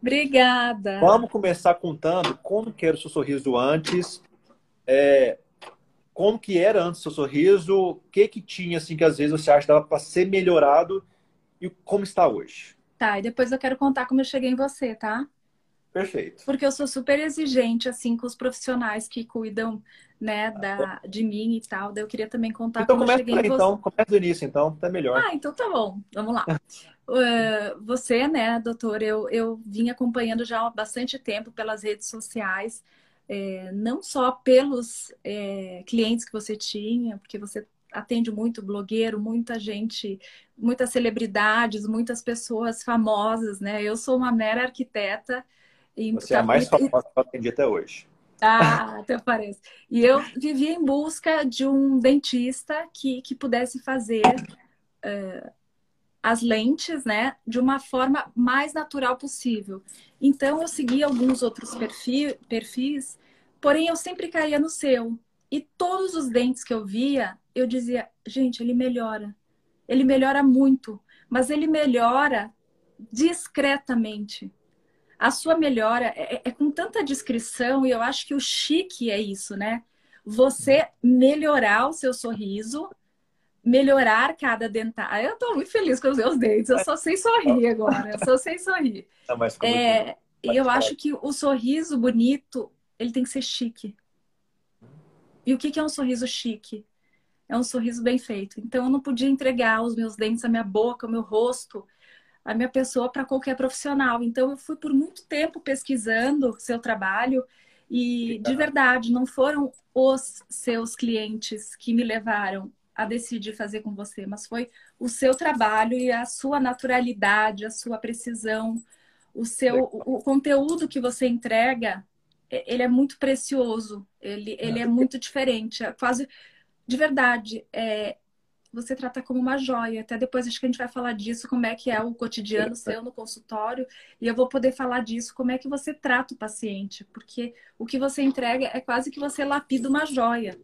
Obrigada. Vamos começar contando como que era o seu sorriso antes, é, como que era antes o seu sorriso, o que que tinha, assim, que às vezes você acha que dava para ser melhorado e como está hoje. Tá, e depois eu quero contar como eu cheguei em você, tá? Perfeito. Porque eu sou super exigente, assim, com os profissionais que cuidam, né, da, de mim e tal. Daí eu queria também contar então, como eu cheguei aí, você. Então, começa do início, então, tá melhor. Ah, então tá bom. Vamos lá. uh, você, né, doutor, eu, eu vim acompanhando já há bastante tempo pelas redes sociais, é, não só pelos é, clientes que você tinha, porque você atende muito blogueiro, muita gente, muitas celebridades, muitas pessoas famosas, né? Eu sou uma mera arquiteta, e, Você é a mais famosa que eu atendi até hoje. Ah, até parece. E eu vivia em busca de um dentista que, que pudesse fazer uh, as lentes, né, de uma forma mais natural possível. Então, eu seguia alguns outros perfis, perfis, porém, eu sempre caía no seu. E todos os dentes que eu via, eu dizia, gente, ele melhora. Ele melhora muito, mas ele melhora discretamente a sua melhora é, é, é, com tanta descrição e eu acho que o chique é isso, né? Você melhorar o seu sorriso, melhorar cada dentada. Eu tô muito feliz com os meus dentes, eu só sei sorrir agora, eu só sei sorrir. é, e eu acho que o sorriso bonito, ele tem que ser chique. E o que é um sorriso chique? É um sorriso bem feito. Então eu não podia entregar os meus dentes, a minha boca, o meu rosto a minha pessoa para qualquer profissional. Então, eu fui por muito tempo pesquisando seu trabalho e, de verdade, não foram os seus clientes que me levaram a decidir fazer com você, mas foi o seu trabalho e a sua naturalidade, a sua precisão, o seu o, conteúdo que você entrega, ele é muito precioso, ele, ele é muito diferente, é quase de verdade. É, você trata como uma joia. Até depois acho que a gente vai falar disso, como é que é o cotidiano seu no consultório, e eu vou poder falar disso, como é que você trata o paciente, porque o que você entrega é quase que você lapida uma joia.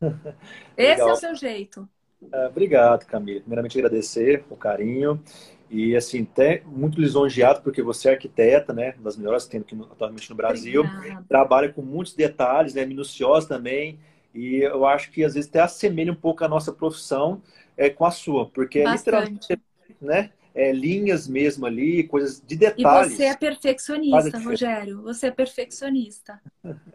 Esse é o seu jeito. Uh, obrigado, Camila. Primeiramente agradecer o carinho e assim, até muito lisonjeado porque você é arquiteta, né, uma das melhores que tem aqui atualmente no Brasil, Obrigada. trabalha com muitos detalhes, né, minuciosos também. E eu acho que às vezes até assemelha um pouco a nossa profissão é, com a sua, porque é literalmente, né? É, linhas mesmo ali, coisas de detalhes. E você é perfeccionista, Rogério. Você é perfeccionista.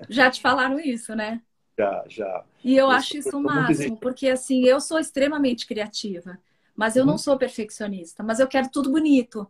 já te falaram isso, né? Já, já. E eu, eu acho isso o máximo, porque assim, eu sou extremamente criativa, mas eu uhum. não sou perfeccionista, mas eu quero tudo bonito.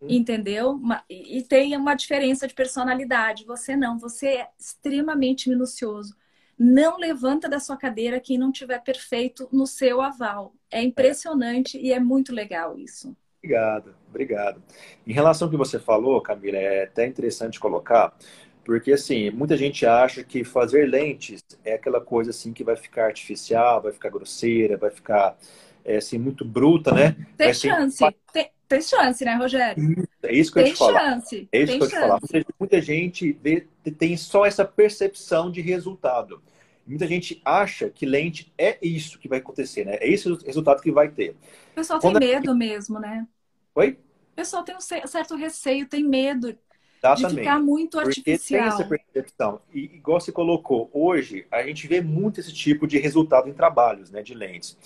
Uhum. Entendeu? E tem uma diferença de personalidade. Você não, você é extremamente minucioso. Não levanta da sua cadeira quem não tiver perfeito no seu aval. É impressionante e é muito legal isso. Obrigado, obrigado. Em relação ao que você falou, Camila, é até interessante colocar, porque assim, muita gente acha que fazer lentes é aquela coisa assim que vai ficar artificial, vai ficar grosseira, vai ficar é, assim muito bruta, né? Tem chance. Tem, tem, chance, né, Rogério? É isso que tem eu te falo. Chance. É isso tem que eu te falar. Muita, gente vê, tem só essa percepção de resultado. Muita gente acha que lente é isso que vai acontecer, né? É esse o resultado que vai ter. O pessoal Quando tem medo mesmo, né? Oi? O pessoal tem um certo receio, tem medo Exatamente. de ficar muito artificial. Porque tem essa percepção. E igual você colocou, hoje a gente vê muito esse tipo de resultado em trabalhos, né, de lentes.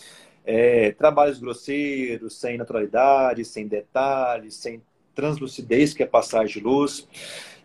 É, trabalhos grosseiros, sem naturalidade, sem detalhes, sem translucidez, que é passagem de luz.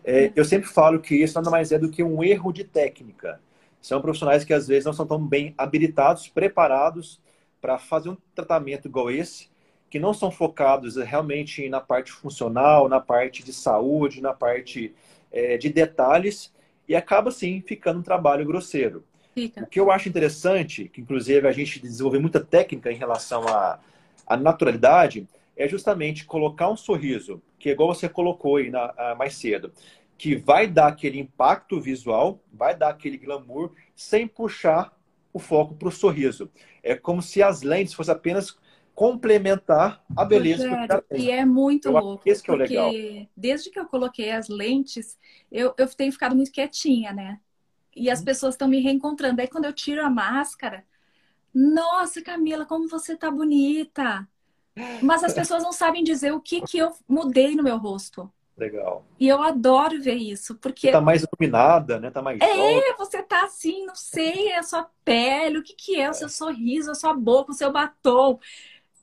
É, eu sempre falo que isso nada mais é do que um erro de técnica. São profissionais que às vezes não são tão bem habilitados, preparados para fazer um tratamento igual esse, que não são focados realmente na parte funcional, na parte de saúde, na parte é, de detalhes, e acaba sim ficando um trabalho grosseiro. Fica. O que eu acho interessante, que inclusive a gente desenvolveu muita técnica em relação à, à naturalidade, é justamente colocar um sorriso, que é igual você colocou aí na, mais cedo que vai dar aquele impacto visual, vai dar aquele glamour, sem puxar o foco para o sorriso. É como se as lentes fossem apenas complementar a beleza Rogério, que. E é muito eu louco, esse que é o legal. desde que eu coloquei as lentes, eu, eu tenho ficado muito quietinha, né? E as hum. pessoas estão me reencontrando. Aí quando eu tiro a máscara, nossa, Camila, como você tá bonita! Mas as pessoas não sabem dizer o que, que eu mudei no meu rosto. Legal. E eu adoro ver isso, porque. Você tá mais iluminada, né? Tá mais. É, jovem. você tá assim, não sei, é a sua pele, o que, que é, o seu sorriso, a sua boca, o seu batom.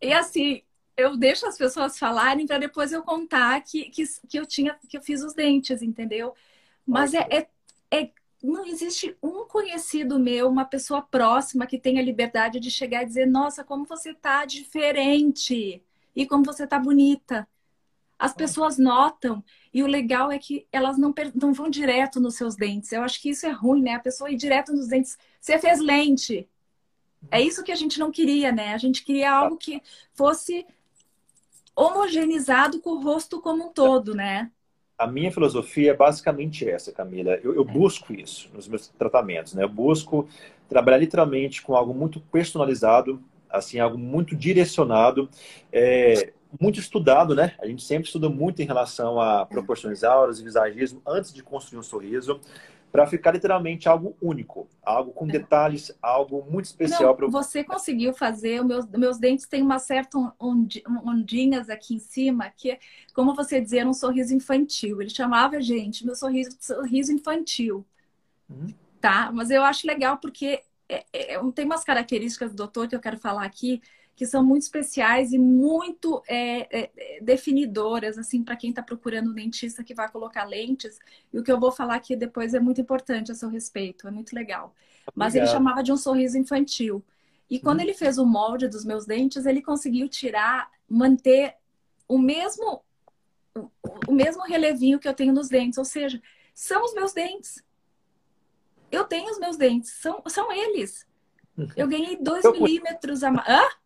E assim, eu deixo as pessoas falarem para depois eu contar que, que, que eu tinha, que eu fiz os dentes, entendeu? Mas é, é, é, não existe um conhecido meu, uma pessoa próxima que tenha liberdade de chegar e dizer, nossa, como você tá diferente e como você tá bonita. As pessoas notam e o legal é que elas não, não vão direto nos seus dentes. Eu acho que isso é ruim, né? A pessoa ir direto nos dentes. Você fez lente. É isso que a gente não queria, né? A gente queria algo que fosse homogeneizado com o rosto como um todo, né? A minha filosofia é basicamente essa, Camila. Eu, eu busco isso nos meus tratamentos, né? Eu busco trabalhar literalmente com algo muito personalizado, assim, algo muito direcionado, é, muito estudado, né? A gente sempre estuda muito em relação a proporções áureas e visagismo antes de construir um sorriso para ficar literalmente algo único, algo com é. detalhes, algo muito especial para você conseguiu fazer. Meus, meus dentes têm uma certa ondinhas aqui em cima, que é, como você dizia, um sorriso infantil. Ele chamava a gente, meu sorriso, sorriso infantil. Uhum. Tá? Mas eu acho legal porque é, é, tem umas características do doutor que eu quero falar aqui que são muito especiais e muito é, é, definidoras, assim, para quem está procurando um dentista que vai colocar lentes. E o que eu vou falar aqui depois é muito importante a seu respeito, é muito legal. Mas ele chamava de um sorriso infantil. E quando hum. ele fez o molde dos meus dentes, ele conseguiu tirar, manter o mesmo o mesmo relevinho que eu tenho nos dentes, ou seja, são os meus dentes. Eu tenho os meus dentes, são, são eles. Eu ganhei dois milímetros a mais. Hã?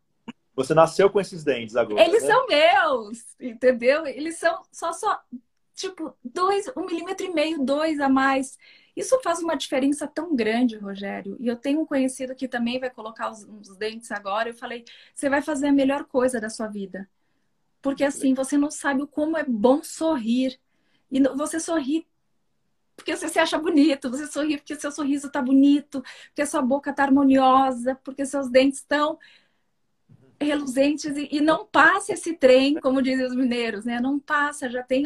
Você nasceu com esses dentes agora. Eles né? são meus, entendeu? Eles são só, só, tipo, dois, um milímetro e meio, dois a mais. Isso faz uma diferença tão grande, Rogério. E eu tenho um conhecido que também vai colocar os, os dentes agora. Eu falei, você vai fazer a melhor coisa da sua vida. Porque assim, você não sabe como é bom sorrir. E você sorri porque você se acha bonito, você sorri porque seu sorriso tá bonito, porque sua boca tá harmoniosa, porque seus dentes estão reluzentes e, e, não passa esse trem, como dizem os mineiros, né? Não passa. Já tem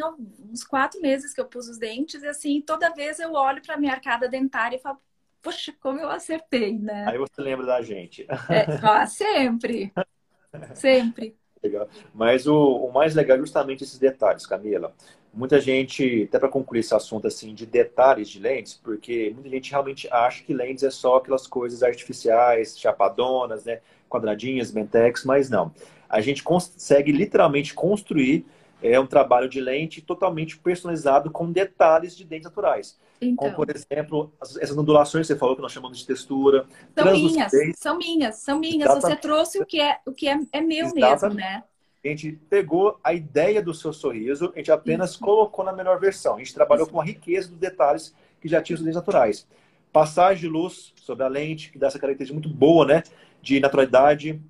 uns quatro meses que eu pus os dentes e assim, toda vez eu olho para minha arcada dentária e falo, poxa, como eu acertei, né? Aí você lembra da gente. É, ah, sempre. Sempre. Legal. Mas o, o, mais legal é justamente esses detalhes, Camila. Muita gente, até para concluir esse assunto assim de detalhes de lentes, porque muita gente realmente acha que lentes é só aquelas coisas artificiais, chapadonas, né? Quadradinhas, Mentex, mas não. A gente consegue literalmente construir é, um trabalho de lente totalmente personalizado com detalhes de dentes naturais. Então. Como, por exemplo, essas ondulações que você falou que nós chamamos de textura. São minhas, são minhas, são minhas. Exatamente. Você trouxe o que é, o que é, é meu Exatamente. mesmo, né? A gente pegou a ideia do seu sorriso, a gente apenas Isso. colocou na melhor versão. A gente trabalhou Isso. com a riqueza dos detalhes que já tinha os dentes naturais. Passagem de luz sobre a lente, que dá essa característica muito boa, né? De naturalidade.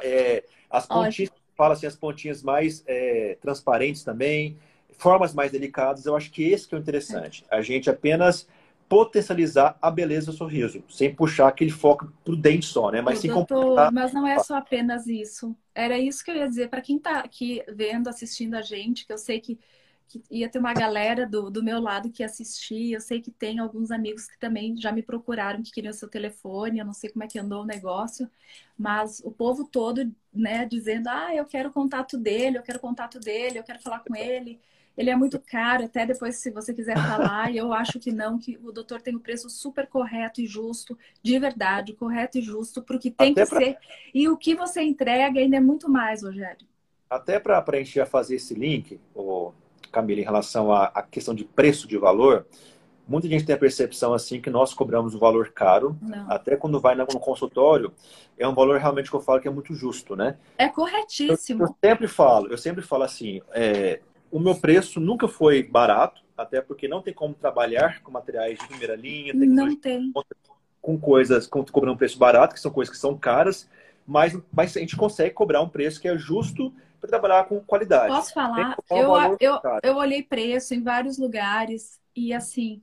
É, as pontinhas, fala assim, as pontinhas mais é, transparentes também, formas mais delicadas. Eu acho que esse que é o interessante. A gente apenas potencializar a beleza do sorriso, sem puxar aquele foco pro dente só, né? Mas, sim doutor, mas não é só apenas isso. Era isso que eu ia dizer para quem está aqui vendo, assistindo a gente, que eu sei que que ia ter uma galera do, do meu lado que assistia. Eu sei que tem alguns amigos que também já me procuraram, que queriam seu telefone. Eu não sei como é que andou o negócio, mas o povo todo, né, dizendo: ah, eu quero o contato dele, eu quero o contato dele, eu quero falar com ele. Ele é muito caro, até depois, se você quiser falar, e eu acho que não, que o doutor tem o um preço super correto e justo, de verdade, correto e justo, porque tem até que pra... ser. E o que você entrega ainda é muito mais, Rogério. Até para já fazer esse link, o Camila, em relação à, à, questão de preço de valor, muita gente tem a percepção assim que nós cobramos um valor caro, Não. até quando vai no consultório, é um valor realmente que eu falo que é muito justo, né? É corretíssimo. Eu, eu sempre falo, eu sempre falo assim, é, o meu preço nunca foi barato, até porque não tem como trabalhar com materiais de primeira linha, tem não tem. com coisas, com, cobrando um preço barato, que são coisas que são caras, mas, mas a gente consegue cobrar um preço que é justo para trabalhar com qualidade. Posso falar? Eu, eu, eu olhei preço em vários lugares e assim,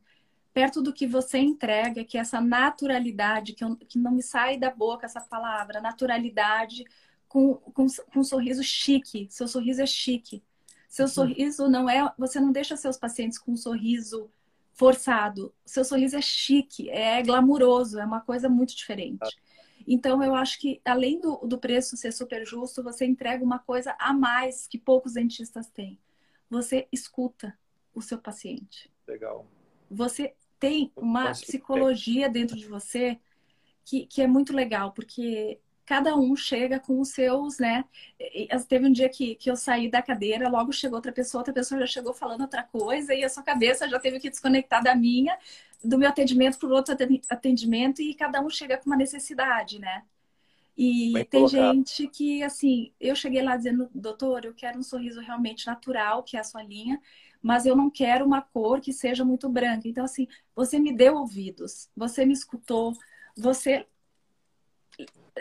perto do que você entrega, que é essa naturalidade, que, eu, que não me sai da boca essa palavra, naturalidade com, com, com um sorriso chique. Seu sorriso é chique. Seu uhum. sorriso não é. Você não deixa seus pacientes com um sorriso forçado. Seu sorriso é chique, é glamuroso, é uma coisa muito diferente. Então, eu acho que, além do, do preço ser super justo, você entrega uma coisa a mais que poucos dentistas têm. Você escuta o seu paciente. Legal. Você tem uma psicologia dentro de você que, que é muito legal, porque cada um chega com os seus, né? Teve um dia que, que eu saí da cadeira, logo chegou outra pessoa, outra pessoa já chegou falando outra coisa, e a sua cabeça já teve que desconectar da minha, do meu atendimento para o outro atendimento, e cada um chega com uma necessidade, né? E Bem tem colocado. gente que, assim, eu cheguei lá dizendo, doutor, eu quero um sorriso realmente natural, que é a sua linha, mas eu não quero uma cor que seja muito branca. Então, assim, você me deu ouvidos, você me escutou, você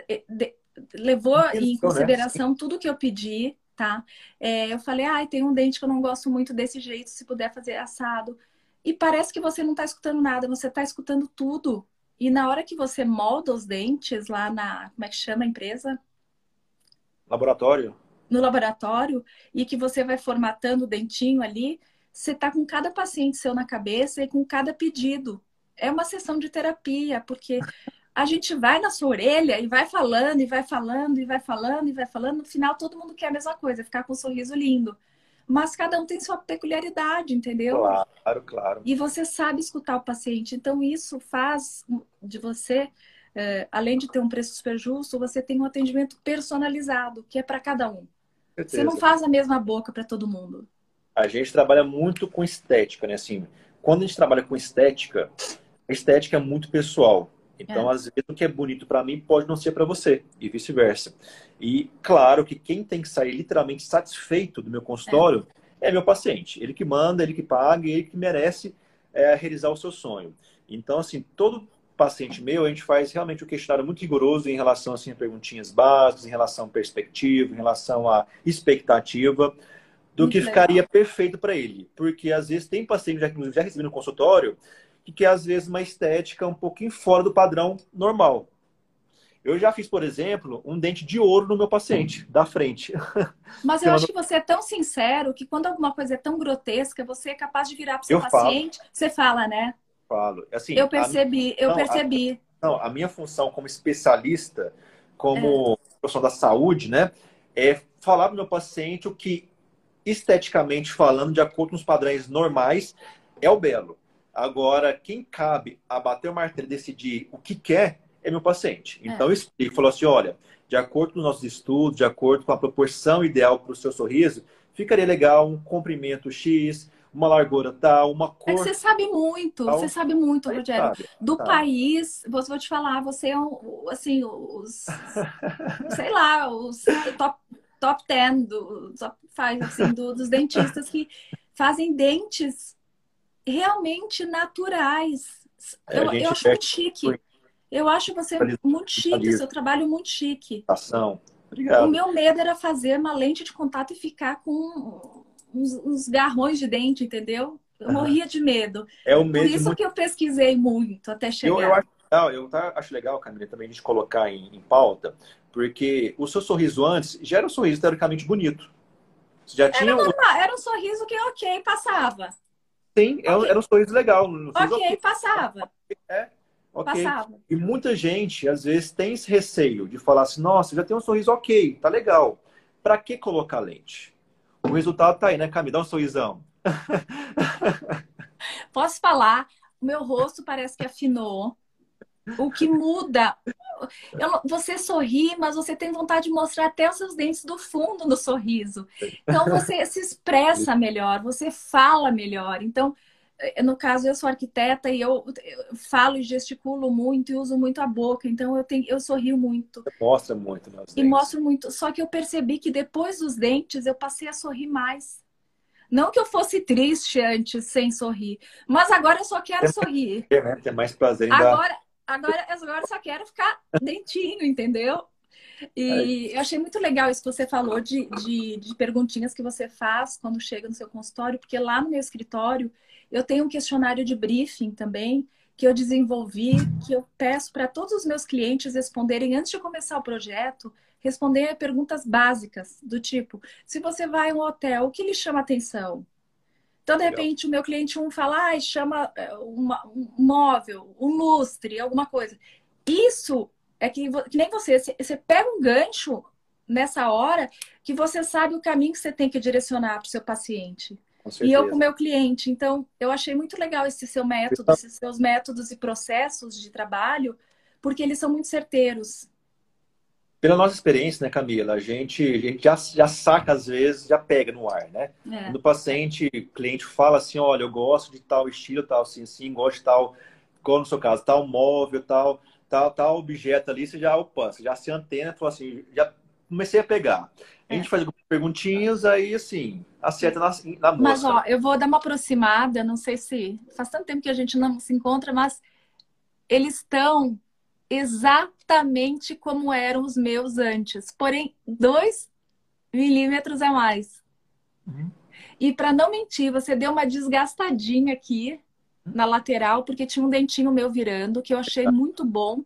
é, levou em consideração tudo que eu pedi, tá? É, eu falei, ai, ah, tem um dente que eu não gosto muito desse jeito, se puder fazer assado. E parece que você não está escutando nada, você está escutando tudo. E na hora que você molda os dentes lá na. Como é que chama a empresa? Laboratório. No laboratório, e que você vai formatando o dentinho ali, você está com cada paciente seu na cabeça e com cada pedido. É uma sessão de terapia, porque a gente vai na sua orelha e vai falando, e vai falando, e vai falando, e vai falando. No final, todo mundo quer a mesma coisa, ficar com um sorriso lindo. Mas cada um tem sua peculiaridade, entendeu? Claro, claro. E você sabe escutar o paciente. Então, isso faz de você, é, além de ter um preço super justo, você tem um atendimento personalizado, que é para cada um. Certeza. Você não faz a mesma boca para todo mundo. A gente trabalha muito com estética, né? Assim, quando a gente trabalha com estética, a estética é muito pessoal. Então, é. às vezes, o que é bonito para mim pode não ser para você, e vice-versa. E, claro, que quem tem que sair literalmente satisfeito do meu consultório é, é meu paciente. Ele que manda, ele que paga, ele que merece é, realizar o seu sonho. Então, assim, todo paciente meu, a gente faz realmente um questionário muito rigoroso em relação assim, a perguntinhas básicas, em relação a perspectiva, em relação à expectativa, do muito que legal. ficaria perfeito para ele. Porque, às vezes, tem paciente, já, já recebi no consultório, que quer, às vezes, uma estética um pouquinho fora do padrão normal. Eu já fiz, por exemplo, um dente de ouro no meu paciente, da frente. Mas eu acho que você é tão sincero que quando alguma coisa é tão grotesca, você é capaz de virar para o seu eu paciente. Falo. Você fala, né? Falo. Assim, eu percebi, eu não, percebi. A, não, a minha função como especialista, como é. profissional da saúde, né? É falar para o meu paciente o que, esteticamente falando, de acordo com os padrões normais, é o belo. Agora, quem cabe a bater o martelo e decidir o que quer é meu paciente. Então, é. eu explico, falou assim, olha, de acordo com os nossos estudos, de acordo com a proporção ideal para o seu sorriso, ficaria legal um comprimento X, uma largura tal, uma cor. É que você sabe muito, tal. você sabe muito, Rogério. Sabe, do sabe. país, vou te falar, você é um, assim, os. sei lá, os top, top 10, do, top 5, assim, do, dos dentistas que fazem dentes realmente naturais. É, eu, eu acho muito chique. Eu acho você muito chique, seu trabalho muito chique. Ação. Obrigado. O meu medo era fazer uma lente de contato e ficar com uns, uns garrões de dente, entendeu? Eu morria de medo. É o medo. Por isso muito... que eu pesquisei muito até chegar. Eu, eu acho legal, eu tá, acho legal, Camila, também a gente colocar em, em, pauta, porque o seu sorriso antes já era um sorriso teoricamente bonito. Você já era tinha. Normal, era um sorriso que, ok, passava. Sim, okay. era um sorriso legal. Sorriso ok, okay, passava. É, ok. Passava. E muita gente, às vezes, tem esse receio de falar assim: nossa, já tem um sorriso ok, tá legal. Para que colocar lente? O resultado tá aí, né, Camila? Dá um sorrisão. Posso falar? O meu rosto parece que afinou. O que muda. Eu, você sorri, mas você tem vontade de mostrar até os seus dentes do fundo no sorriso. Então você se expressa melhor, você fala melhor. Então, eh, no caso, eu sou arquiteta e eu, eu falo e gesticulo muito e uso muito a boca. Então eu tenho, eu sorrio muito. Mostra muito, né? E mostro muito. Só que eu percebi que depois dos dentes eu passei a sorrir mais. Não que eu fosse triste antes sem sorrir, mas agora eu só quero sorrir. É, né? Tem mais prazer em agora, Agora, agora só quero ficar dentinho, entendeu? E eu achei muito legal isso que você falou de, de, de, perguntinhas que você faz quando chega no seu consultório, porque lá no meu escritório eu tenho um questionário de briefing também que eu desenvolvi, que eu peço para todos os meus clientes responderem antes de começar o projeto, responder perguntas básicas, do tipo, se você vai a um hotel, o que lhe chama atenção? Então, de repente, o meu cliente um fala, ah, chama é, uma, um móvel, um lustre, alguma coisa. Isso é que, que nem você, você pega um gancho nessa hora que você sabe o caminho que você tem que direcionar para o seu paciente. E eu com o meu cliente. Então, eu achei muito legal esse seu método, esses seus métodos e processos de trabalho, porque eles são muito certeiros. Pela nossa experiência, né, Camila, a gente, a gente já, já saca, às vezes, já pega no ar, né? É. Quando o paciente, o cliente fala assim, olha, eu gosto de tal estilo, tal, assim, assim, gosto de tal, como no seu caso, tal móvel, tal, tal, tal objeto ali, você já, opa, você já se antena, falou assim, já comecei a pegar. A gente é. faz perguntinhas, aí assim, acerta na, na moça. Mas, ó, eu vou dar uma aproximada, não sei se. Faz tanto tempo que a gente não se encontra, mas eles estão exatamente como eram os meus antes, porém, dois milímetros a mais. Uhum. E para não mentir, você deu uma desgastadinha aqui na lateral, porque tinha um dentinho meu virando, que eu achei muito bom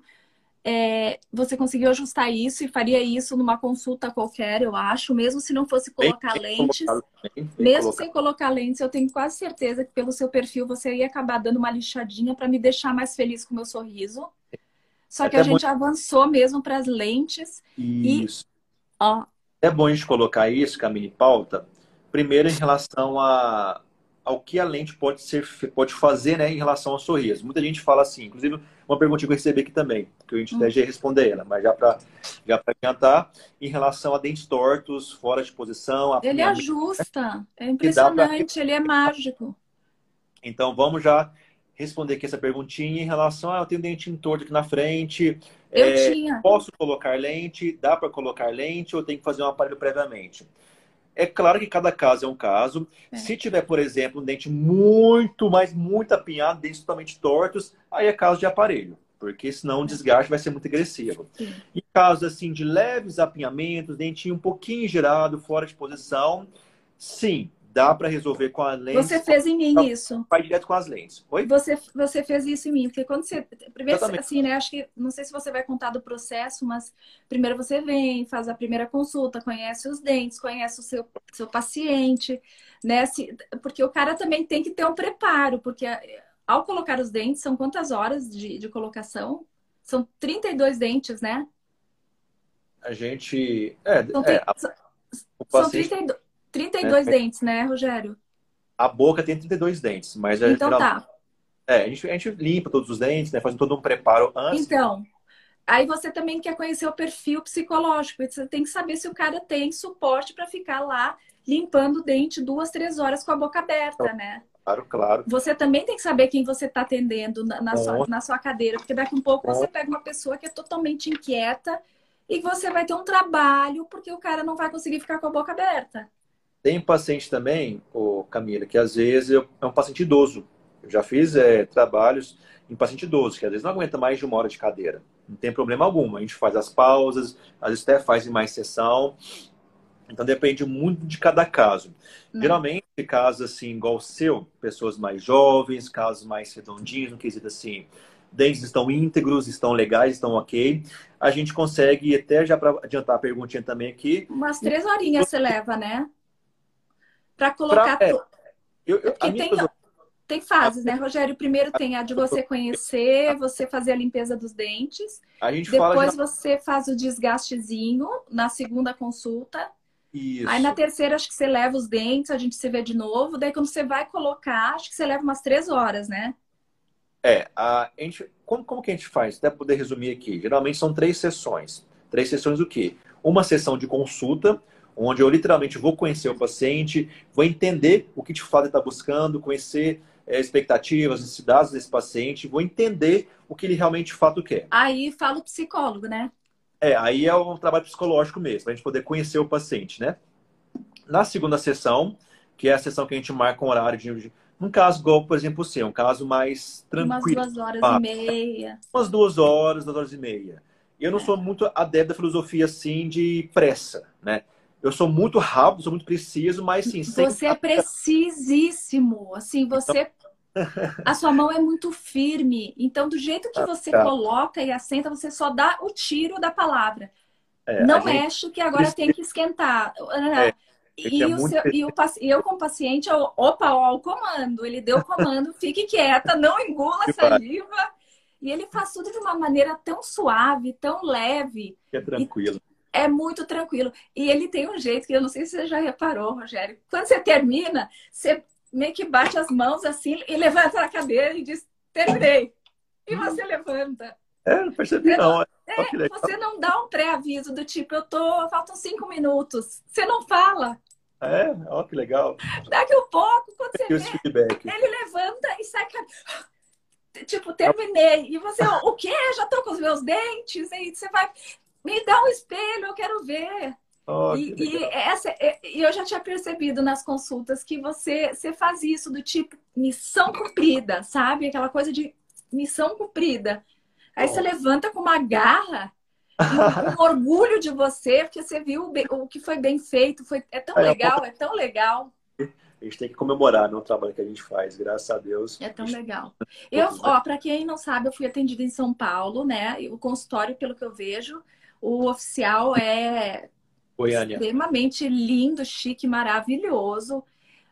é, você conseguiu ajustar isso e faria isso numa consulta qualquer, eu acho, mesmo se não fosse colocar bem, lentes. Bem, bem mesmo sem colocar lentes, eu tenho quase certeza que pelo seu perfil você ia acabar dando uma lixadinha para me deixar mais feliz com o meu sorriso. Só que a gente muito... avançou mesmo para as lentes. Isso. E, ó, é bom a gente colocar isso, Camille, pauta. Primeiro, em relação a, ao que a lente pode, ser, pode fazer né, em relação ao sorriso. Muita gente fala assim, inclusive uma pergunta que eu recebi aqui também, que a gente até já responder ela, mas já para já adiantar, em relação a dentes tortos, fora de posição. Ele ajusta, é impressionante, pra... ele é mágico. Então vamos já responder aqui essa perguntinha em relação a ah, eu tenho dentinho torto aqui na frente. Eu é, tinha. Posso colocar lente? Dá para colocar lente ou tem que fazer um aparelho previamente? É claro que cada caso é um caso. É. Se tiver, por exemplo, um dente muito, mas muito apinhado, dentes totalmente tortos, aí é caso de aparelho, porque senão o desgaste vai ser muito agressivo. Sim. Em casos assim de leves apinhamentos, dentinho um pouquinho girado, fora de posição, sim, dá para resolver com a lente. Você fez em mim isso. Vai direto com as lentes. Oi? Você, você fez isso em mim, porque quando você. Primeiro, Exatamente. assim, né? Acho que. Não sei se você vai contar do processo, mas primeiro você vem, faz a primeira consulta, conhece os dentes, conhece o seu, seu paciente, né? Se, porque o cara também tem que ter um preparo, porque ao colocar os dentes, são quantas horas de, de colocação? São 32 dentes, né? A gente. É, são, é, a... são 32. 32 né? dentes, né, Rogério? A boca tem 32 dentes, mas é então tá. É, a gente, a gente limpa todos os dentes, né? Faz todo um preparo antes. Então, aí você também quer conhecer o perfil psicológico. Você tem que saber se o cara tem suporte para ficar lá limpando o dente duas, três horas com a boca aberta, então, né? Claro, claro. Você também tem que saber quem você está atendendo na, na, sua, na sua cadeira, porque daqui a um pouco você pega uma pessoa que é totalmente inquieta e você vai ter um trabalho porque o cara não vai conseguir ficar com a boca aberta. Tem paciente também, o Camila, que às vezes é um paciente idoso. Eu já fiz é, trabalhos em paciente idoso, que às vezes não aguenta mais de uma hora de cadeira. Não tem problema algum. A gente faz as pausas, às vezes até faz em mais sessão. Então depende muito de cada caso. Não. Geralmente, casos assim, igual o seu, pessoas mais jovens, casos mais redondinhos, no quesito assim, dentes estão íntegros, estão legais, estão ok. A gente consegue, até já para adiantar a perguntinha também aqui. Umas três horinhas você leva, né? Para colocar. Pra, é, eu, eu, Porque tem, tem fases, né, Rogério? Primeiro tem a de você conhecer, você fazer a limpeza dos dentes. A gente Depois já... você faz o desgastezinho na segunda consulta. Isso. Aí na terceira, acho que você leva os dentes, a gente se vê de novo. Daí quando você vai colocar, acho que você leva umas três horas, né? É, a, a gente, como, como que a gente faz? Até poder resumir aqui. Geralmente são três sessões. Três sessões o quê? Uma sessão de consulta, onde eu literalmente vou conhecer o paciente, vou entender o que de fato ele está buscando, conhecer é, expectativas, necessidades desse paciente, vou entender o que ele realmente de fato quer. Aí fala o psicólogo, né? É, aí é o trabalho psicológico mesmo, a gente poder conhecer o paciente, né? Na segunda sessão, que é a sessão que a gente marca um horário de. Um caso igual, por exemplo, o seu, um caso mais tranquilo. Umas duas horas e meia. Umas duas horas, duas horas e meia. Eu não é. sou muito adepto da filosofia assim de pressa, né? Eu sou muito rápido, sou muito preciso, mas sim. Você é precisíssimo. Assim, você. A sua mão é muito firme. Então, do jeito que ah, você tá. coloca e assenta, você só dá o tiro da palavra. É, não mexe que agora tem que esquentar. É, e, o seu, e, o, e eu, como paciente, eu, opa, ó, o comando. Ele deu o comando, fique quieta, não engula a saliva. E ele faz tudo de uma maneira tão suave, tão leve. É tranquilo. É muito tranquilo. E ele tem um jeito que eu não sei se você já reparou, Rogério. Quando você termina, você meio que bate as mãos assim e levanta a cadeira e diz: terminei. E você levanta. É, não percebi você não. não é, você não dá um pré-aviso do tipo, eu tô, faltam cinco minutos. Você não fala. É, ó, que legal. Daqui a um pouco, quando você vê, feedback. ele levanta e sai tipo, terminei. E você, o quê? Já tô com os meus dentes? E você vai, me dá um espelho, eu quero ver. Oh, e, e, essa, e eu já tinha percebido nas consultas que você, você faz isso do tipo missão cumprida, sabe? Aquela coisa de missão cumprida. Aí oh. você levanta com uma garra, um, orgulho de você, porque você viu o, o que foi bem feito. Foi, é tão é, legal, é tão legal. A gente tem que comemorar no trabalho que a gente faz, graças a Deus. É tão legal. Eu, ó, para quem não sabe, eu fui atendida em São Paulo, né? O consultório, pelo que eu vejo, o oficial é Goiânia. extremamente lindo, chique, maravilhoso.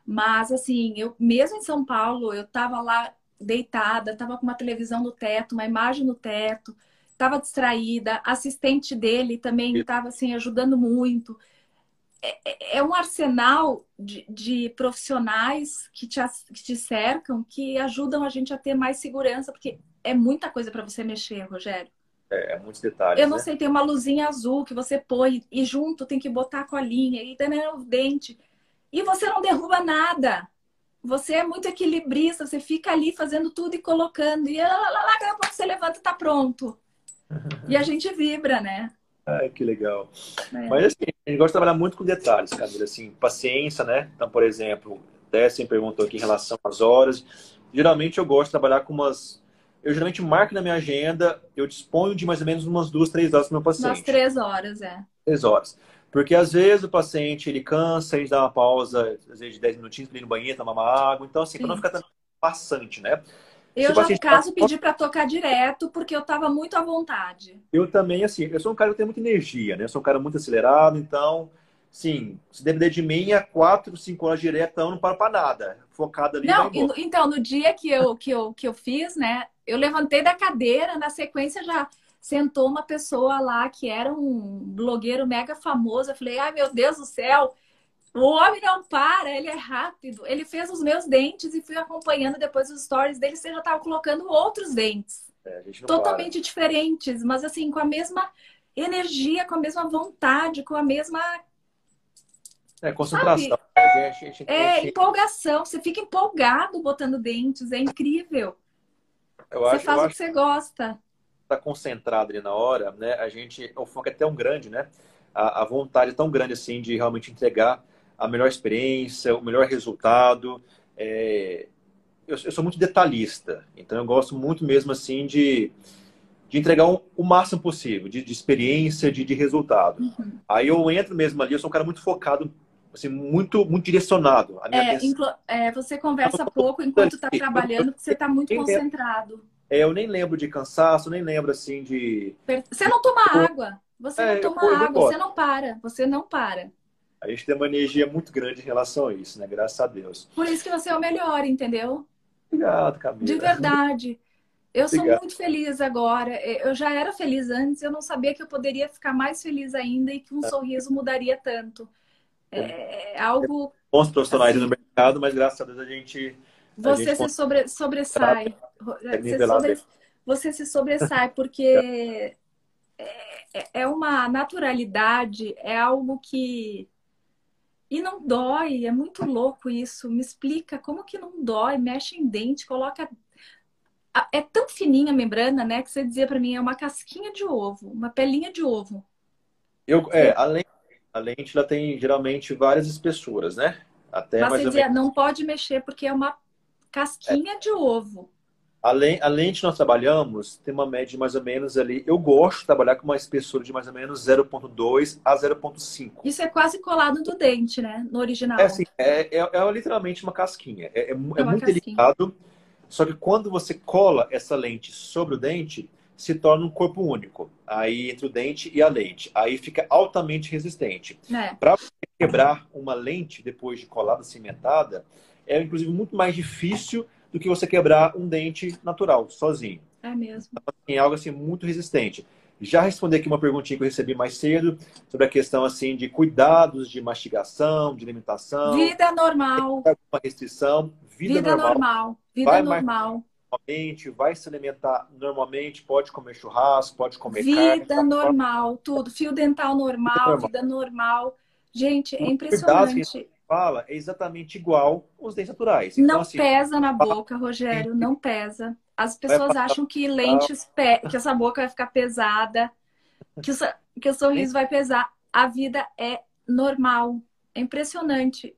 Mas assim, eu mesmo em São Paulo, eu tava lá deitada, tava com uma televisão no teto, uma imagem no teto, tava distraída, assistente dele também estava assim ajudando muito. É, é, é, um arsenal de, de profissionais que te, que te cercam que ajudam a gente a ter mais segurança, porque é muita coisa para você mexer, Rogério. É, é muitos detalhes. Eu não né? sei, tem uma luzinha azul que você põe e junto tem que botar a colinha e também o dente. E você não derruba nada. Você é muito equilibrista, você fica ali fazendo tudo e colocando. E lá, lá, lá, a pouco você levanta e tá pronto. E a gente vibra, né? Ai, que legal. É. Mas assim, a gente gosta de trabalhar muito com detalhes, Camila. Assim, paciência, né? Então, por exemplo, Tessin perguntou aqui em relação às horas. Geralmente eu gosto de trabalhar com umas. Eu geralmente marco na minha agenda, eu disponho de mais ou menos umas duas, três horas para o meu paciente. Umas três horas, é. Três horas. Porque às vezes o paciente ele cansa, gente dá uma pausa, às vezes de 10 minutinhos para ir no banheiro, tomar uma água. Então, assim, para não ficar tão passante, né? Eu já, no caso, pedi para tocar direto, porque eu estava muito à vontade. Eu também, assim, eu sou um cara que tem muita energia, né? Eu sou um cara muito acelerado, então, sim, se depender de mim, é quatro, cinco horas direto, eu não paro para nada. Focado ali. Não, então, no dia que eu, que, eu, que eu fiz, né? Eu levantei da cadeira, na sequência já sentou uma pessoa lá que era um blogueiro mega famoso. Eu falei, ai meu Deus do céu, o homem não para, ele é rápido. Ele fez os meus dentes e fui acompanhando depois os stories dele. Você já estava colocando outros dentes. É, totalmente para. diferentes, mas assim, com a mesma energia, com a mesma vontade, com a mesma. É, concentração. Gente, gente, é, gente... empolgação. Você fica empolgado botando dentes, é incrível. Eu você acho, faz o que você gosta. Tá concentrado ali na hora, né? A gente. O foco é tão grande, né? A, a vontade é tão grande assim de realmente entregar a melhor experiência, o melhor resultado. É... Eu, eu, sou muito detalhista, então eu gosto muito mesmo assim de, de entregar um, o máximo possível de, de experiência, de, de resultado. Uhum. Aí eu entro mesmo ali, eu sou um cara muito focado, assim, muito, muito direcionado. É, é, você conversa pouco enquanto está trabalhando, porque você está muito concentrado. É, eu nem lembro de cansaço, nem lembro assim de. Você não toma água. Você é, não toma água, você não para. Você não para. A gente tem uma energia muito grande em relação a isso, né? Graças a Deus. Por isso que você é o melhor, entendeu? Obrigado, Camila. De verdade. Eu sou muito feliz agora. Eu já era feliz antes, eu não sabia que eu poderia ficar mais feliz ainda e que um é. sorriso mudaria tanto. É, é algo. Bons profissionais assim, no mercado, mas graças a Deus a gente. Você a gente se sobre, sobressai. Você, sobre, você se sobressai, porque é, é uma naturalidade, é algo que e não dói, é muito louco isso. Me explica como que não dói, mexe em dente, coloca. É tão fininha a membrana, né? Que você dizia para mim, é uma casquinha de ovo, uma pelinha de ovo. Eu, é, a lente, a lente ela tem geralmente várias espessuras, né? Até Mas você dizia, não pode mexer porque é uma casquinha é. de ovo. Além, além de nós trabalhamos, tem uma média de mais ou menos ali. Eu gosto de trabalhar com uma espessura de mais ou menos 0,2 a 0,5. Isso é quase colado do dente, né? No original. É assim, é, é, é literalmente uma casquinha. É, é, é muito casquinha. delicado. Só que quando você cola essa lente sobre o dente, se torna um corpo único. Aí entre o dente e a lente. Aí fica altamente resistente. É. Para quebrar uma lente depois de colada cimentada, é inclusive muito mais difícil do que você quebrar um dente natural, sozinho. É mesmo. Então, assim, é algo assim muito resistente. Já respondi aqui uma perguntinha que eu recebi mais cedo sobre a questão assim de cuidados de mastigação, de alimentação. Vida normal. Uma restrição. Vida, Vida normal. normal. Vida Vai normal. Normalmente, vai se alimentar normalmente, pode comer churrasco, pode comer Vida carne. normal, tudo. Fio dental normal, normal. vida normal. Gente, é impressionante. Fala é exatamente igual os dentes naturais. Então, Não assim, pesa na boca, Rogério, não pesa. As pessoas acham que lentes, pe... que essa boca vai ficar pesada, que o, que o sorriso vai pesar. A vida é normal. É impressionante.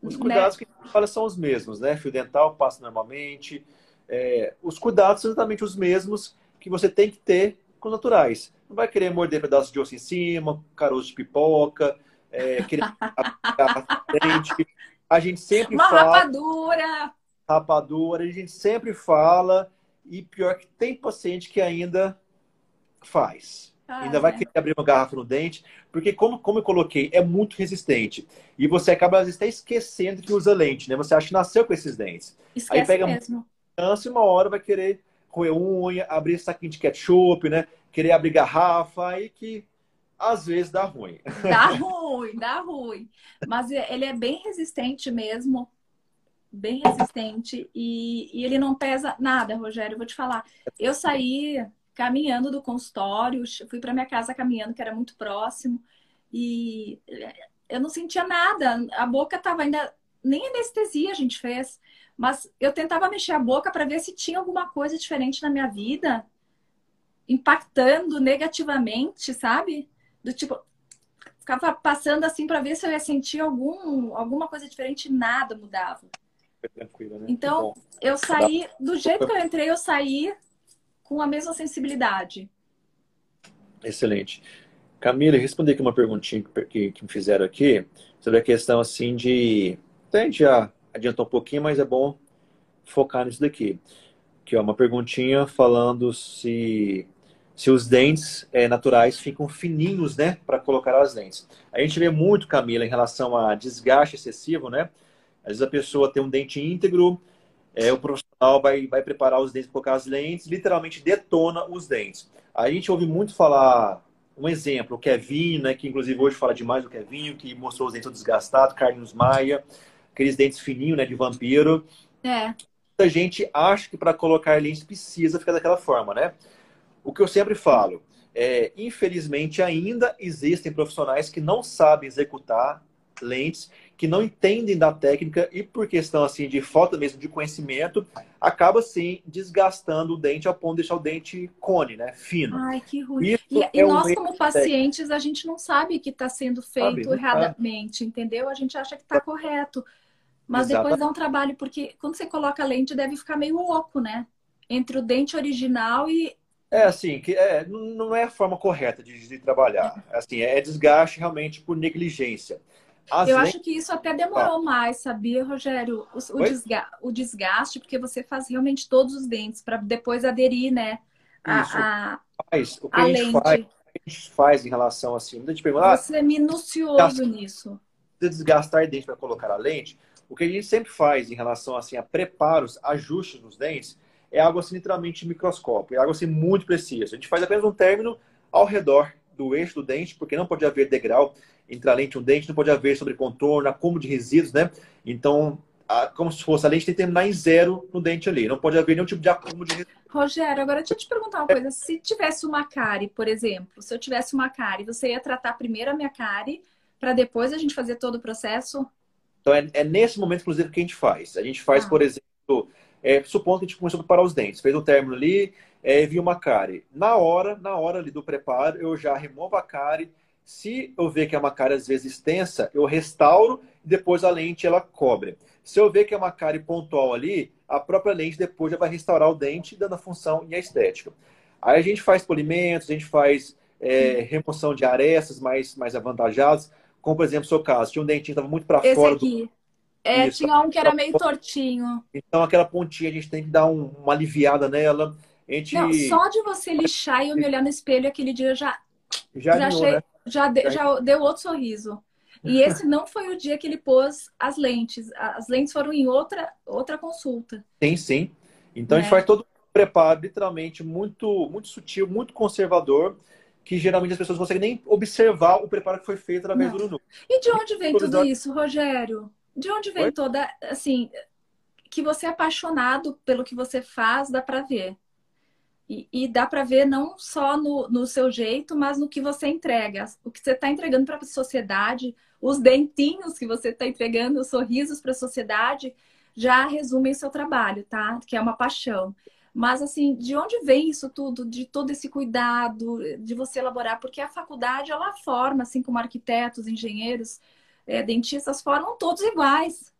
Os né? cuidados que a gente fala são os mesmos, né? Fio dental passa normalmente. É, os cuidados são exatamente os mesmos que você tem que ter com os naturais. Não vai querer morder pedaços de osso em cima, caroço de pipoca, é, querer dente. A gente sempre Uma fala rapadura. rapadura, a gente sempre fala e pior que tem paciente que ainda faz. Ah, Ainda vai é. querer abrir uma garrafa no dente, porque como, como eu coloquei, é muito resistente. E você acaba, às vezes, até esquecendo que usa lente, né? Você acha que nasceu com esses dentes. Esquece pega- mesmo. Criança, uma hora vai querer roer unha, abrir saquinho de ketchup, né? Querer abrir garrafa, aí que às vezes dá ruim. Dá ruim, dá ruim. Mas ele é bem resistente mesmo. Bem resistente. E, e ele não pesa nada, Rogério. Eu vou te falar. Eu saí caminhando do consultório, fui para minha casa caminhando, que era muito próximo. E eu não sentia nada. A boca estava ainda. Nem anestesia a gente fez. Mas eu tentava mexer a boca para ver se tinha alguma coisa diferente na minha vida, impactando negativamente, sabe? Do tipo, ficava passando assim para ver se eu ia sentir algum, alguma coisa diferente, nada mudava. Né? Então, Eu saí, do jeito que eu entrei, eu saí com a mesma sensibilidade. excelente. Camila, respondi aqui uma perguntinha que, que, me fizeram aqui sobre a questão assim de. Gente já adiantou um pouquinho, mas é bom focar nisso daqui. Que é uma perguntinha falando se, se os dentes eh, naturais ficam fininhos, né, para colocar as lentes. A gente vê muito, Camila, em relação a desgaste excessivo, né? Às vezes a pessoa tem um dente íntegro, é, o profissional vai, vai preparar os dentes para colocar as lentes, literalmente detona os dentes. A gente ouve muito falar, um exemplo, o Kevin, né, que inclusive hoje fala demais do Kevin, que mostrou os dentes desgastados, Carlinhos Maia, aqueles dentes fininhos, né, de vampiro. É, Muita gente acha que para colocar lentes precisa ficar daquela forma, né? O que eu sempre falo, é, infelizmente ainda existem profissionais que não sabem executar lentes, que não entendem da técnica e por questão assim de falta mesmo de conhecimento, acaba sim desgastando o dente ao ponto de deixar o dente cone, né, fino. ai, que ruim. Isso E, e é um nós, como pacientes, a gente não sabe que está sendo feito sabe. erradamente, entendeu? A gente acha que está correto. Mas Exata- depois dá um trabalho, porque quando você coloca a lente, deve ficar meio oco, né? Entre o dente original e. É assim, que é, não é a forma correta de, de trabalhar. Assim, é desgaste realmente por negligência. As Eu lentes- acho que isso até demorou mais, sabia, Rogério? O, o desga- o desgaste, porque você faz realmente todos os dentes para depois aderir, né? A, Isso. a, faz, o que a a gente lente. faz, o que a gente faz em relação assim, muita gente pergunta, ah, Você é minucioso nisso. precisa desgastar dente para colocar a lente, o que a gente sempre faz em relação assim a preparos, ajustes nos dentes, é algo assim literalmente microscópico, é algo assim muito preciso. A gente faz apenas um término ao redor do eixo do dente, porque não pode haver degrau entre a lente e o dente, não pode haver sobre contorno, acúmulo de resíduos, né? Então, a- como se fosse a lente tem que terminar em zero no dente ali, não pode haver nenhum tipo de acúmulo de resíduos. Rogério, agora deixa eu te perguntar uma coisa. Se tivesse uma cárie, por exemplo, se eu tivesse uma cárie, você ia tratar primeiro a minha cárie para depois a gente fazer todo o processo? Então, é, é nesse momento, inclusive, que a gente faz. A gente faz, Ah. por exemplo, é, supondo que a gente começou a preparar os dentes, fez um término ali, é, viu uma cárie. Na hora, na hora ali do preparo, eu já removo a cárie. Se eu ver que é uma cárie, às vezes, extensa, eu restauro e depois a lente ela cobre. Se eu ver que é uma cárie pontual ali, a própria lente depois já vai restaurar o dente, dando a função e a estética. Aí a gente faz polimentos, a gente faz é, remoção de arestas mais, mais avantajadas, como, por exemplo, o seu caso, tinha um dentinho que estava muito para fora do aqui. É, Isso. tinha um que era meio tortinho. então, aquela pontinha a gente tem que dar um- uma aliviada nela. gente... Não, só de você lixar e eu me olhar no espelho aquele dia já já, já, achei, né? já, de- já deu outro sorriso. E esse não foi o dia que ele pôs as lentes. As lentes foram em outra, outra consulta. Sim, sim. Então a gente É. faz todo um preparo, literalmente, muito, muito sutil, muito conservador, que geralmente as pessoas não conseguem nem observar o preparo que foi feito através Não. do Lunu. E de onde vem tudo isso, Rogério? De onde vem Oi? toda, assim, que você é apaixonado pelo que você faz, dá pra ver. E, e dá pra ver não só no, no seu jeito, mas no que você entrega. O que você está entregando para a sociedade, os dentinhos que você está entregando, os sorrisos para a sociedade, já resumem seu trabalho, tá? Que é uma paixão. Mas, assim, de onde vem isso tudo? De todo esse cuidado, de você elaborar? Porque a faculdade, ela forma, assim como arquitetos, engenheiros, eh, dentistas, formam todos iguais.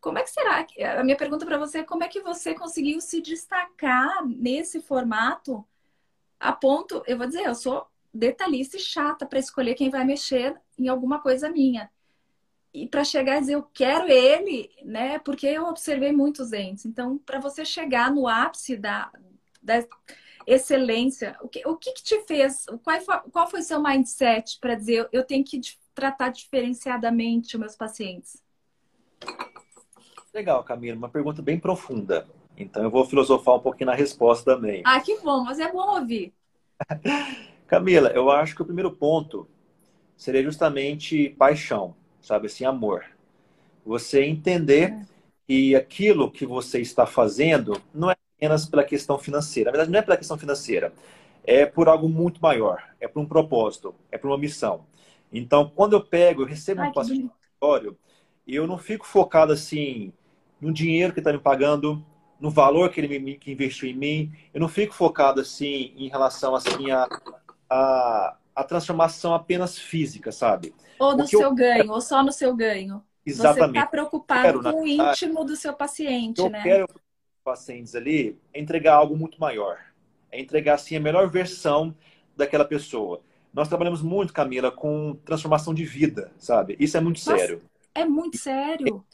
Como é que será? A minha pergunta para você é como é que você conseguiu se destacar nesse formato a ponto, eu vou dizer, eu sou detalhista e chata para escolher quem vai mexer em alguma coisa minha. E para chegar e dizer eu quero ele, né? Porque eu observei muitos dentes. Então, para você chegar no ápice da, da excelência, o que, o que, que te fez? Qual foi, qual foi seu mindset para dizer eu, tenho que tratar diferenciadamente os meus pacientes? Legal, Camila, uma pergunta bem profunda. Então eu vou filosofar um pouquinho na resposta também. Ah, que bom, mas é bom ouvir. Camila, eu acho que o primeiro ponto seria justamente paixão, sabe assim, amor. Você entender que aquilo que você está fazendo não é apenas pela questão financeira. Na verdade, não é pela questão financeira. É por algo muito maior. É por um propósito. É por uma missão. Então, quando eu pego, eu recebo Ai, um paciente e eu não fico focado assim no dinheiro que está me pagando, no valor que ele me, que investiu em mim. Eu não fico focado assim em relação assim a, a, a transformação apenas física, sabe? Ou no que eu seu ganho, ou só no seu ganho. Você Exatamente. está preocupado Quero, com o íntimo do seu paciente, eu né? quero para os pacientes ali entregar algo muito maior. É entregar assim a melhor versão daquela pessoa. Nós trabalhamos muito, Camila, com transformação de vida, sabe? Isso é muito Nossa. sério. É muito sério.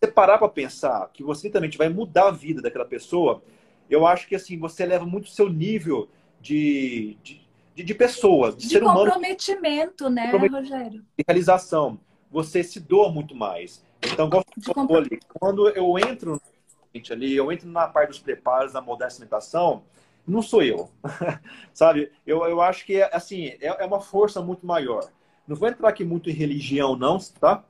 você parar para pensar que você literalmente vai mudar a vida daquela pessoa, eu acho que assim você eleva muito o seu nível de, de, de, de pessoa, de, De ser humano, comprometimento, né, Comprometimento. Rogério? de realização. Você se doa muito mais. Então, De falou ali, quando eu entro ali, eu entro na parte dos preparos, da modesta alimentação, não sou eu, sabe? Eu, eu acho que assim é, é uma força muito maior. Não vou entrar aqui muito em religião, não, tá?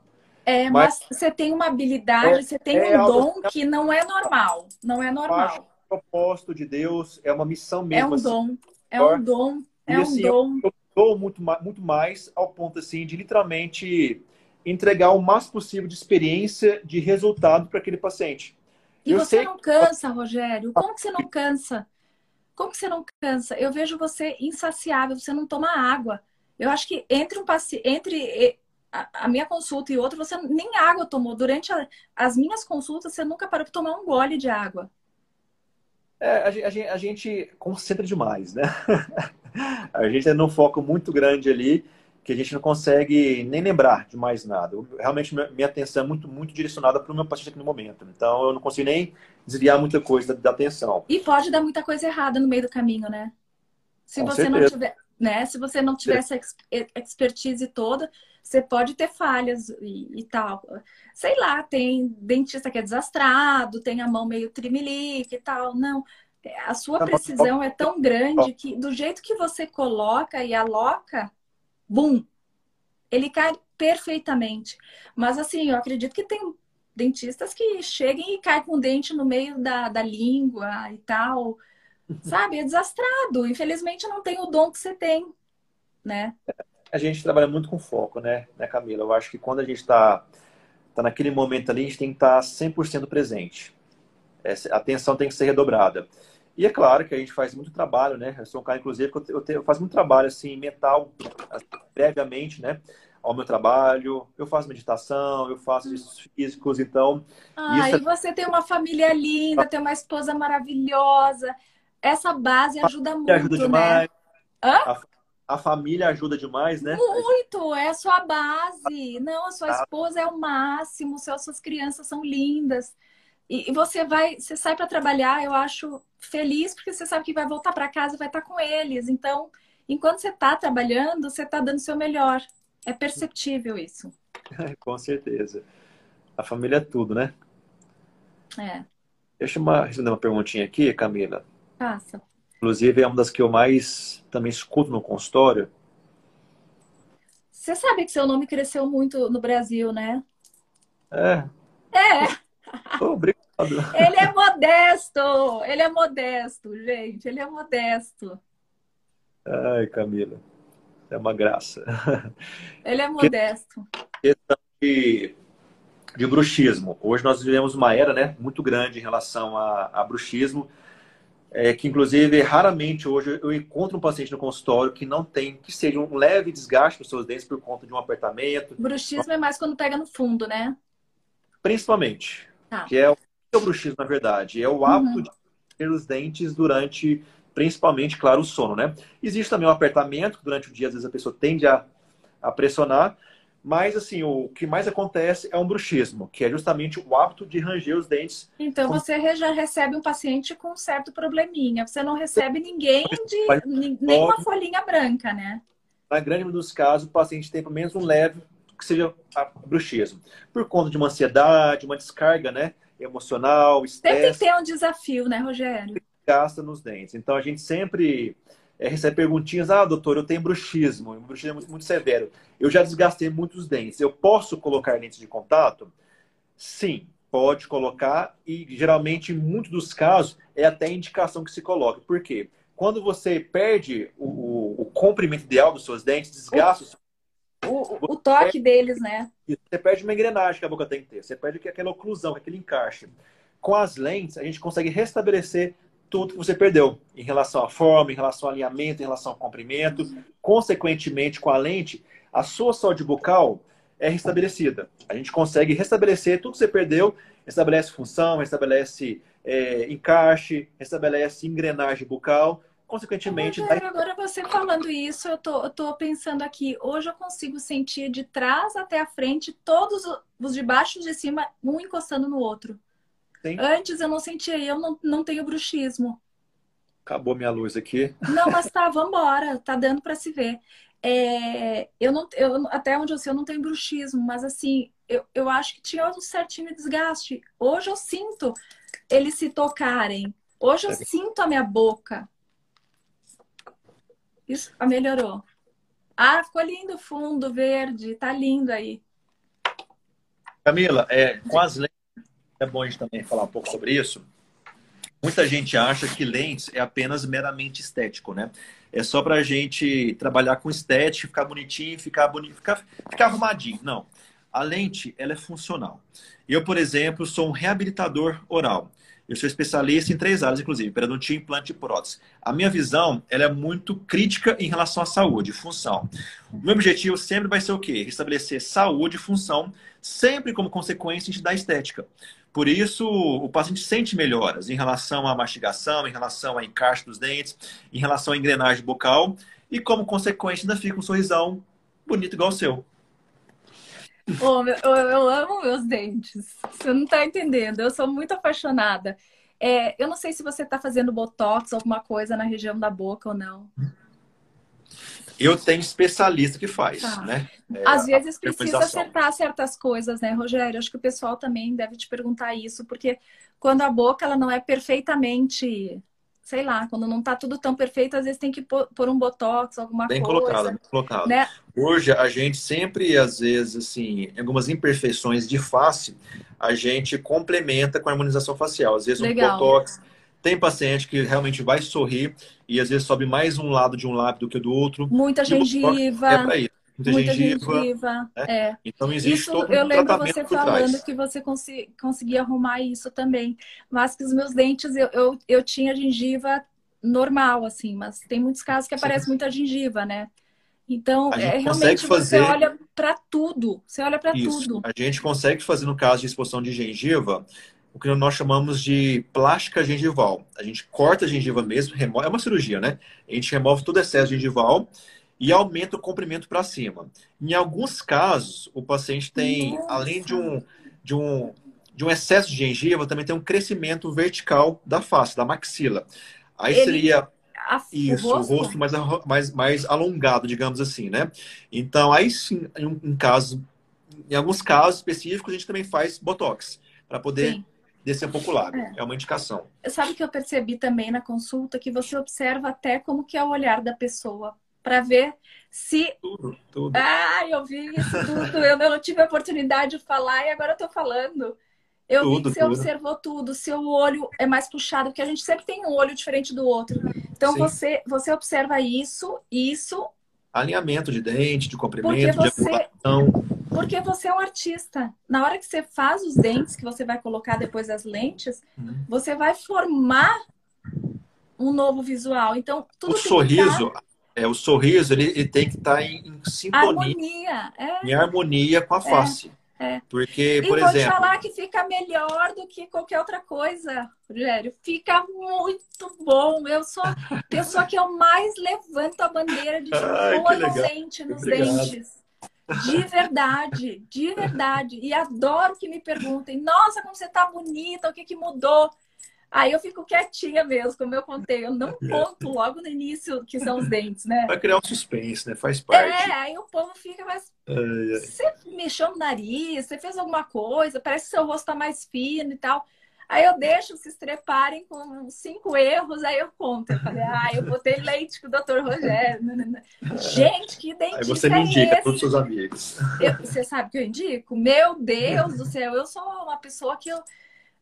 É, mas, você tem uma habilidade, você tem é um algo- dom que não é normal. Não é acho normal. Propósito de Deus é uma missão É mesmo. um assim. dom. É um dom. É E, um assim, dom. eu dou muito, muito mais ao ponto assim de literalmente entregar o máximo possível de experiência, de resultado para aquele paciente. E eu você sei não cansa, Rogério? Como que você não cansa? Como que você não cansa? Eu vejo você insaciável, você não toma água. Eu acho que entre um paciente, entre a, a minha consulta e outra, você nem água tomou. Durante a- as minhas consultas, você nunca parou para tomar um gole de água. É, a, gen- a gen- a gente concentra demais, né? A gente é num foco muito grande ali que a gente não consegue nem lembrar de mais nada. Eu- realmente, minha atenção é muito, muito direcionada para o meu paciente aqui no momento. Então, eu não consigo nem desviar muita coisa da, da atenção. E pode dar muita coisa errada no meio do caminho, né? Se Com você não certeza. tiver, né? Se você não tiver essa ex- expertise toda, você pode ter falhas e, e tal. Sei lá, tem dentista que é desastrado, tem a mão meio trimelique e tal. Não, a sua precisão é tão grande que do jeito que você coloca e aloca, bum, ele cai perfeitamente. Mas assim, eu acredito que tem dentistas que cheguem e caem com o dente no meio da, da língua e tal. Sabe? É desastrado. Infelizmente não tem o dom que você tem, né? A gente trabalha muito com foco, né, né Camila? Eu acho que quando a gente está tá naquele momento ali, a gente tem que estar 100% presente. Essa, a atenção tem que ser redobrada. E é claro que a gente faz muito trabalho, né? Eu sou um cara, inclusive, que eu, eu, eu faço muito trabalho, assim, mental, assim, previamente, né? Ao meu trabalho. Eu faço meditação, eu faço exercícios físicos, então... Ah, Isso é- e você tem uma família linda, tem uma esposa maravilhosa. Essa base ajuda muito, ajuda né? demais. Hã? A, a família ajuda demais, né? Muito, é a sua base. Não, a sua Ah. esposa é o máximo, suas suas crianças são lindas. E, e você vai, você sai para trabalhar, eu acho feliz, porque você sabe que vai voltar para casa e vai estar tá com eles. Então, enquanto você está trabalhando, você está dando o seu melhor. É perceptível isso. com certeza. A família é tudo, né? É. Deixa eu responder uma perguntinha aqui, Camila. Inclusive, é uma das que eu mais também escuto no consultório. Você sabe que seu nome cresceu muito no Brasil, né? É. É. obrigado. Ele é modesto. Ele é modesto, gente. Ele é modesto. Ai, Camila. É uma graça. Ele é modesto. Questão de, de bruxismo. Hoje nós vivemos uma era né, muito grande em relação a, a bruxismo é, que inclusive raramente hoje eu encontro um paciente no consultório que não tem, que seja um leve desgaste nos seus dentes por conta de um apertamento. Bruxismo é mais quando pega no fundo, né? Principalmente. Ah. Que é o, é o bruxismo, na verdade. É o hábito uhum. de ter os dentes durante, principalmente, claro, o sono, né? Existe também o um apertamento, que durante o dia, às vezes, a pessoa tende a, a pressionar. Mas, assim, o que mais acontece é um bruxismo, que é justamente o hábito de ranger os dentes. Então, com... você já recebe um paciente com um certo probleminha. Você não recebe ninguém de nenhuma folhinha branca, né? Na grande maioria dos casos, o paciente tem pelo menos um leve que seja bruxismo. Por conta de uma ansiedade, uma descarga, né? Emocional, estresse. Tem que ter um desafio, né, Rogério? Gasta nos dentes. Então, a gente sempre é, recebe perguntinhas, ah, doutor, eu tenho bruxismo, bruxismo muito, muito severo. Eu já desgastei muitos dentes. Eu posso colocar lentes de contato? Sim, pode colocar e geralmente, em muitos dos casos, é até indicação que se coloca. Por quê? Quando você perde o, o, o comprimento ideal dos seus dentes, desgasta o, o, o toque perde, deles, né? Você perde uma engrenagem que a boca tem que ter. Você perde aquela oclusão, aquele encaixe. Com as lentes, a gente consegue restabelecer tudo que você perdeu em relação à forma, em relação ao alinhamento, em relação ao comprimento. Consequentemente, com a lente, a sua saúde bucal é restabelecida. A gente consegue restabelecer tudo que você perdeu, restabelece função, restabelece é, encaixe, restabelece engrenagem bucal. Consequentemente. Mas, Agora você falando isso, eu tô, eu tô pensando aqui. Hoje eu consigo sentir de trás até a frente todos os de baixo e de cima, um encostando no outro. Sim. Antes eu não sentia, eu não, não tenho bruxismo. Acabou minha luz aqui. Não, mas tá, vambora, tá dando para se ver. É, eu não, eu, até onde eu sei, eu não tenho bruxismo, mas assim, eu, eu acho que tinha um certinho desgaste. Hoje eu sinto eles se tocarem. Hoje eu é. sinto a minha boca. Isso ah, melhorou. Ah, ficou lindo fundo verde, tá lindo aí. Camila, é, com as é bom a gente também falar um pouco sobre isso. Muita gente acha que lentes é apenas meramente estético, né? É só para a gente trabalhar com estética, ficar bonitinho, ficar bonito, ficar, ficar arrumadinho. Não. A lente, ela é funcional. Eu, por exemplo, sou um reabilitador oral. Eu sou especialista em três áreas, inclusive, periodontia, implante e prótese. A minha visão ela é muito crítica em relação à saúde, função. O meu objetivo sempre vai ser o quê? Restabelecer saúde e função, sempre como consequência da estética. Por isso, o paciente sente melhoras em relação à mastigação, em relação ao encaixe dos dentes, em relação à engrenagem bucal e, como consequência, ainda fica um sorrisão bonito igual o seu. Oh, eu, eu, amo meus dentes. Você não está entendendo. Eu sou muito apaixonada. É, eu não sei se você está fazendo botox, alguma coisa na região da boca ou não. Eu tenho especialista que faz, tá. né? É, Às vezes precisa acertar certas coisas, né, Rogério? Acho que o pessoal também deve te perguntar isso, porque quando a boca ela não é perfeitamente, sei lá, quando não tá tudo tão perfeito, às vezes tem que pôr um botox, alguma bem coisa. Colocado, bem colocado. Né? Hoje a gente sempre, às vezes, assim, algumas imperfeições de face, a gente complementa com a harmonização facial. Às vezes Legal. um botox tem paciente que realmente vai sorrir e às vezes sobe mais um lado de um lábio do que do outro. Muita gengiva. É para isso. Muita, Muita gengiva. gengiva né? é. Então existe isso, todo um Eu lembro você falando que você conseguia arrumar isso também. Mas que os meus dentes, eu, eu, eu tinha gengiva normal, assim, mas tem muitos casos que aparece Sim. muita gengiva, né? Então, é, realmente fazer... você olha para tudo. Você olha para tudo. A gente consegue fazer, no caso de exposição de gengiva, o que nós chamamos de plástica gengival. A gente corta a gengiva mesmo, remove, é uma cirurgia, né? A gente remove todo o excesso gengival e aumenta o comprimento para cima. Em alguns casos, o paciente tem, Nossa. além de um, de um de um excesso de gengiva, também tem um crescimento vertical da face, da maxila. Aí Ele- seria isso, o rosto? o rosto mais, mais, mais alongado, digamos assim, né? Então, aí sim, em, um- em caso, em alguns casos específicos, a gente também faz botox para poder Sim. Descer um pouco o lábio. É. É. uma indicação. Sabe que eu percebi também na consulta que você observa até como que é o olhar da pessoa para ver se Tudo, tudo. ah, eu vi isso tudo, eu não tive a oportunidade de falar e agora eu tô falando. Eu vi Tudo, que você tudo. observou tudo, seu olho é mais puxado, porque a gente sempre tem um olho diferente do outro. Então Sim. você você observa isso, isso, Alinhamento de dente, de comprimento, de você angulação. Porque você é um artista. Na hora que você faz os dentes que você vai colocar depois as lentes, Uhum. você vai formar um novo visual. Então, tudo O sorriso, é, o sorriso, ele, ele tem que estar em, em tá sintonia, harmonia. É. em harmonia com a face. é. Porque, E por vou te exemplo, falar que fica melhor do que qualquer outra coisa, Rogério. Fica muito bom. Eu sou a pessoa que eu mais levanto a bandeira de Ai, legal. lente nos dentes. De verdade, de verdade. E adoro que me perguntem, nossa, como você tá bonita, o que que mudou? Aí eu fico quietinha mesmo, como eu contei. Eu não conto logo no início que são os dentes, né? vai criar um suspense, né? Faz parte. É, aí o povo fica, mas Ai, ai. você mexeu no nariz, você fez alguma coisa, parece que seu rosto tá mais fino e tal. Aí eu deixo se estreparem com cinco erros, aí eu conto. Eu falei, ah, eu botei leite com o doutor Rogério. nanana. Gente, que Aí dentista você me é indica esse? para os seus amigos. Eu- você sabe que eu indico? Meu Deus do céu, eu sou uma pessoa que eu,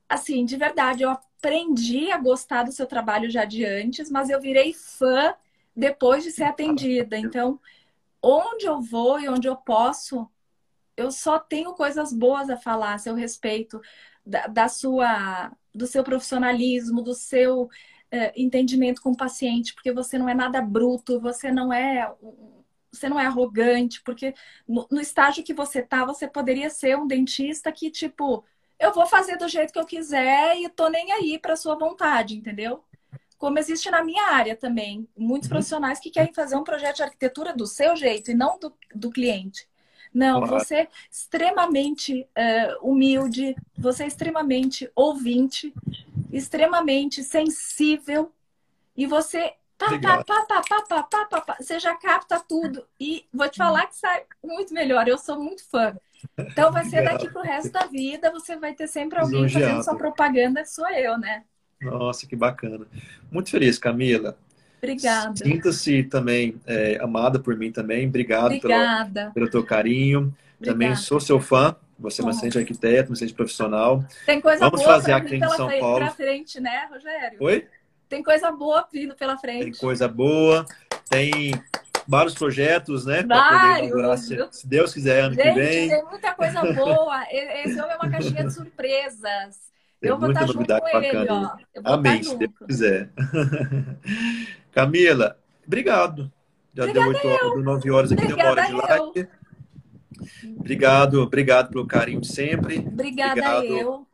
assim, de verdade, eu aprendi a gostar do seu trabalho já de antes, mas eu virei fã depois de ser atendida. Então, onde eu vou e onde eu posso, eu só tenho coisas boas a falar a seu respeito da, da sua, do seu profissionalismo, do seu eh, entendimento com o paciente, porque você não é nada bruto, você não é você não é arrogante, porque no, no estágio que você tá, você poderia ser um dentista que, tipo, eu vou fazer do jeito que eu quiser e tô nem aí para sua vontade, entendeu? Como existe na minha área também, muitos Uhum. profissionais que querem fazer um projeto de arquitetura do seu jeito e não do, do cliente. Não, você é extremamente eh, humilde, você é extremamente ouvinte, extremamente sensível e você pá, pá, pá, pá, pá, pá, pá, pá, pá, você já capta tudo e vou te falar que sai muito melhor. Eu sou muito fã. Então vai ser daqui pro resto da vida, você vai ter sempre alguém fazendo sua propaganda, sou eu, né? Nossa, que bacana. Muito feliz, Camila. Obrigada. Sinta-se também é, amada por mim também. Obrigado pelo, Obrigada. pelo teu carinho. Também Obrigada. sou seu fã. Você é uma excelente arquiteto, uma excelente profissional. Tem coisa Vamos boa fazer pra aqui em São Paulo. pra frente, né, Rogério? Oi? Tem coisa boa vindo pela Tem frente. coisa boa. Tem vários projetos, né? Vários. se, se Deus quiser, ano que Gente, vem. tem muita coisa boa. Esse homem é uma caixinha de surpresas. Tem eu vou muita junto novidade ele, bacana. Eu vou Amém, estar se Deus quiser. Camila, obrigado. Já Obrigada deu 8 horas, 9 horas aqui, deu uma hora de live. Obrigado, obrigado pelo carinho de sempre. Obrigada Obrigado. eu.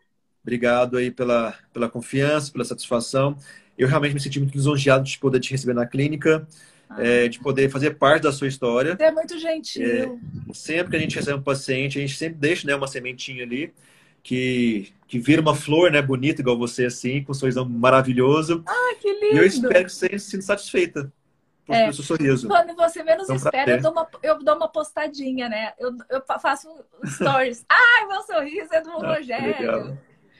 Obrigado aí pela, pela confiança, pela satisfação. Eu realmente me senti muito lisonjeado de poder te receber na clínica, Ah, é, de poder fazer parte da sua história. Você é muito gentil. Sempre que a gente recebe um paciente, a gente sempre deixa né, uma sementinha ali que, que vira uma flor, né, bonita, igual você, assim, com um sorrisão maravilhoso. Ah, que E eu lindo. espero que você se sinta satisfeita por- É. pelo seu sorriso. Quando você menos um espera, eu dou, uma, eu dou uma postadinha, né? Eu, eu faço um stories. Ai, meu sorriso é do Ah, Rogério.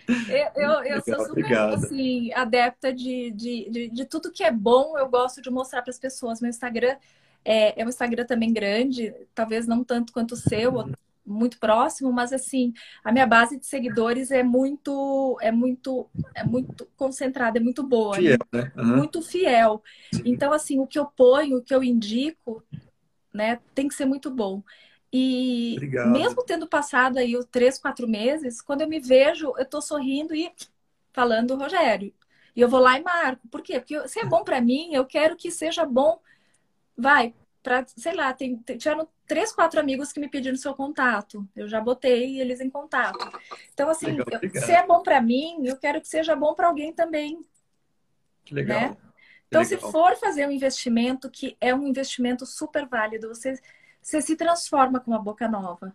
Eu, eu, eu sou Legal, super, obrigado. assim, adepta de, de, de, de tudo que é bom, eu gosto de mostrar para as pessoas. Meu Instagram é, é um Instagram também grande, talvez não tanto quanto o seu, muito próximo, mas assim, a minha base de seguidores é muito, é muito, é muito concentrada, é muito boa, Fiel, né? Aham. muito fiel. Então, assim, o que eu ponho, o que eu indico, né, tem que ser muito bom. E Obrigado. mesmo tendo passado aí os três, quatro meses, quando eu me vejo, eu tô sorrindo e falando Rogério. E eu vou lá e marco. Por quê? Porque se é bom para mim, eu quero que seja bom. Vai, para, sei lá, tem, tem- tiveram três, quatro amigos que me pediram seu contato. Eu já botei eles em contato. Então, assim, Legal, eu- obrigado. se é bom para mim, eu quero que seja bom para alguém também. Que legal. né? Que Então, se legal. for fazer um investimento, que é um investimento super válido, você, você se transforma com uma boca nova.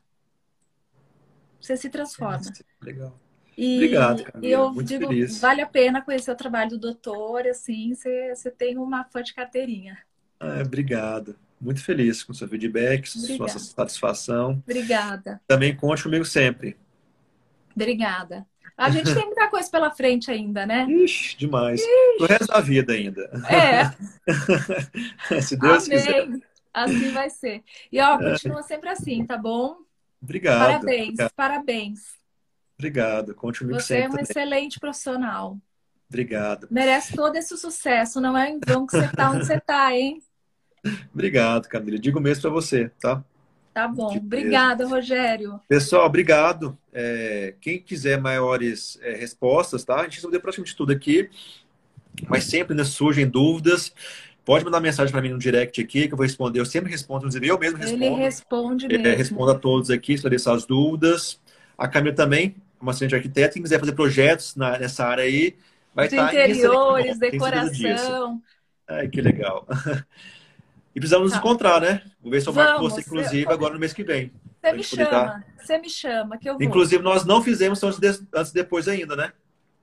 Você se transforma. Legal. E, Obrigado, Camila. E eu Muito digo, feliz. vale a pena conhecer o trabalho do doutor, assim, você, você tem uma fã de carteirinha. Ah, obrigado. Muito feliz com seu feedback, sua satisfação. Obrigada. Também conte comigo sempre. Obrigada. A gente tem muita coisa pela frente ainda, né? Ixi, demais. O resto da vida ainda. É. Se Deus Amém. quiser. Assim vai ser. E ó, continua sempre assim, tá bom? Obrigado. Parabéns, Obrigado. parabéns. Obrigado. Conte comigo Você é sempre. um também. excelente profissional. Obrigado. Merece todo esse sucesso. Não é em vão que você tá onde você tá, hein? Obrigado, Camila. Digo mesmo para você, tá? Tá bom. Obrigada, Rogério. Pessoal, obrigado. É, quem quiser maiores é, respostas, tá? A gente respondeu praticamente tudo aqui, mas sempre né, surgem dúvidas. Pode mandar mensagem para mim no direct aqui, que eu vou responder. Eu sempre respondo, inclusive eu mesmo respondo. Ele responde É, mesmo. respondo a todos aqui, esclarecer as dúvidas. A Camila também, uma assistente de arquiteto, quem quiser fazer projetos na- nessa área aí, vai De estar excelente interiores, disso. decoração. Ai, que legal. E precisamos Tá. nos encontrar, né? Vou ver se eu marco Vamos, você, inclusive, eu- agora no mês que vem. Você me poder dar- chama. Você me chama, que eu vou. Inclusive, nós não fizemos antes, antes e depois ainda, né?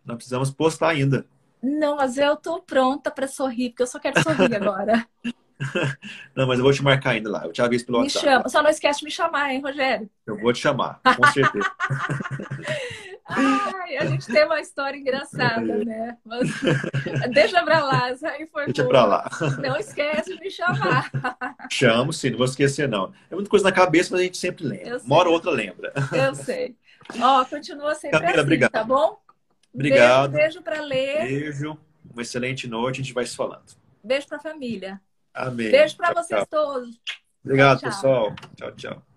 Nós precisamos postar ainda. Não, mas eu tô pronta para sorrir, porque eu só quero sorrir agora. Não, mas eu vou te marcar ainda lá. Eu te aviso pelo Me WhatsApp. chama. Só não esquece de me chamar, hein, Rogério? Eu vou te chamar, com certeza. Ai, a gente tem uma história engraçada, né? Mas deixa pra lá, essa aí foi Deixa boa. pra lá. Não esquece de me chamar. Chamo, sim, não vou esquecer, não. É muita coisa na cabeça, mas a gente sempre lembra. Uma hora ou outra lembra. Eu sei. Ó, continua sempre Camila, assim, obrigado. tá bom? Obrigado. Beijo, beijo pra ler. Beijo, uma excelente noite, a gente vai se falando. Beijo pra família. Amém. Beijo pra Tchau, vocês tchau. todos. Obrigado, tchau. pessoal. Tchau, tchau.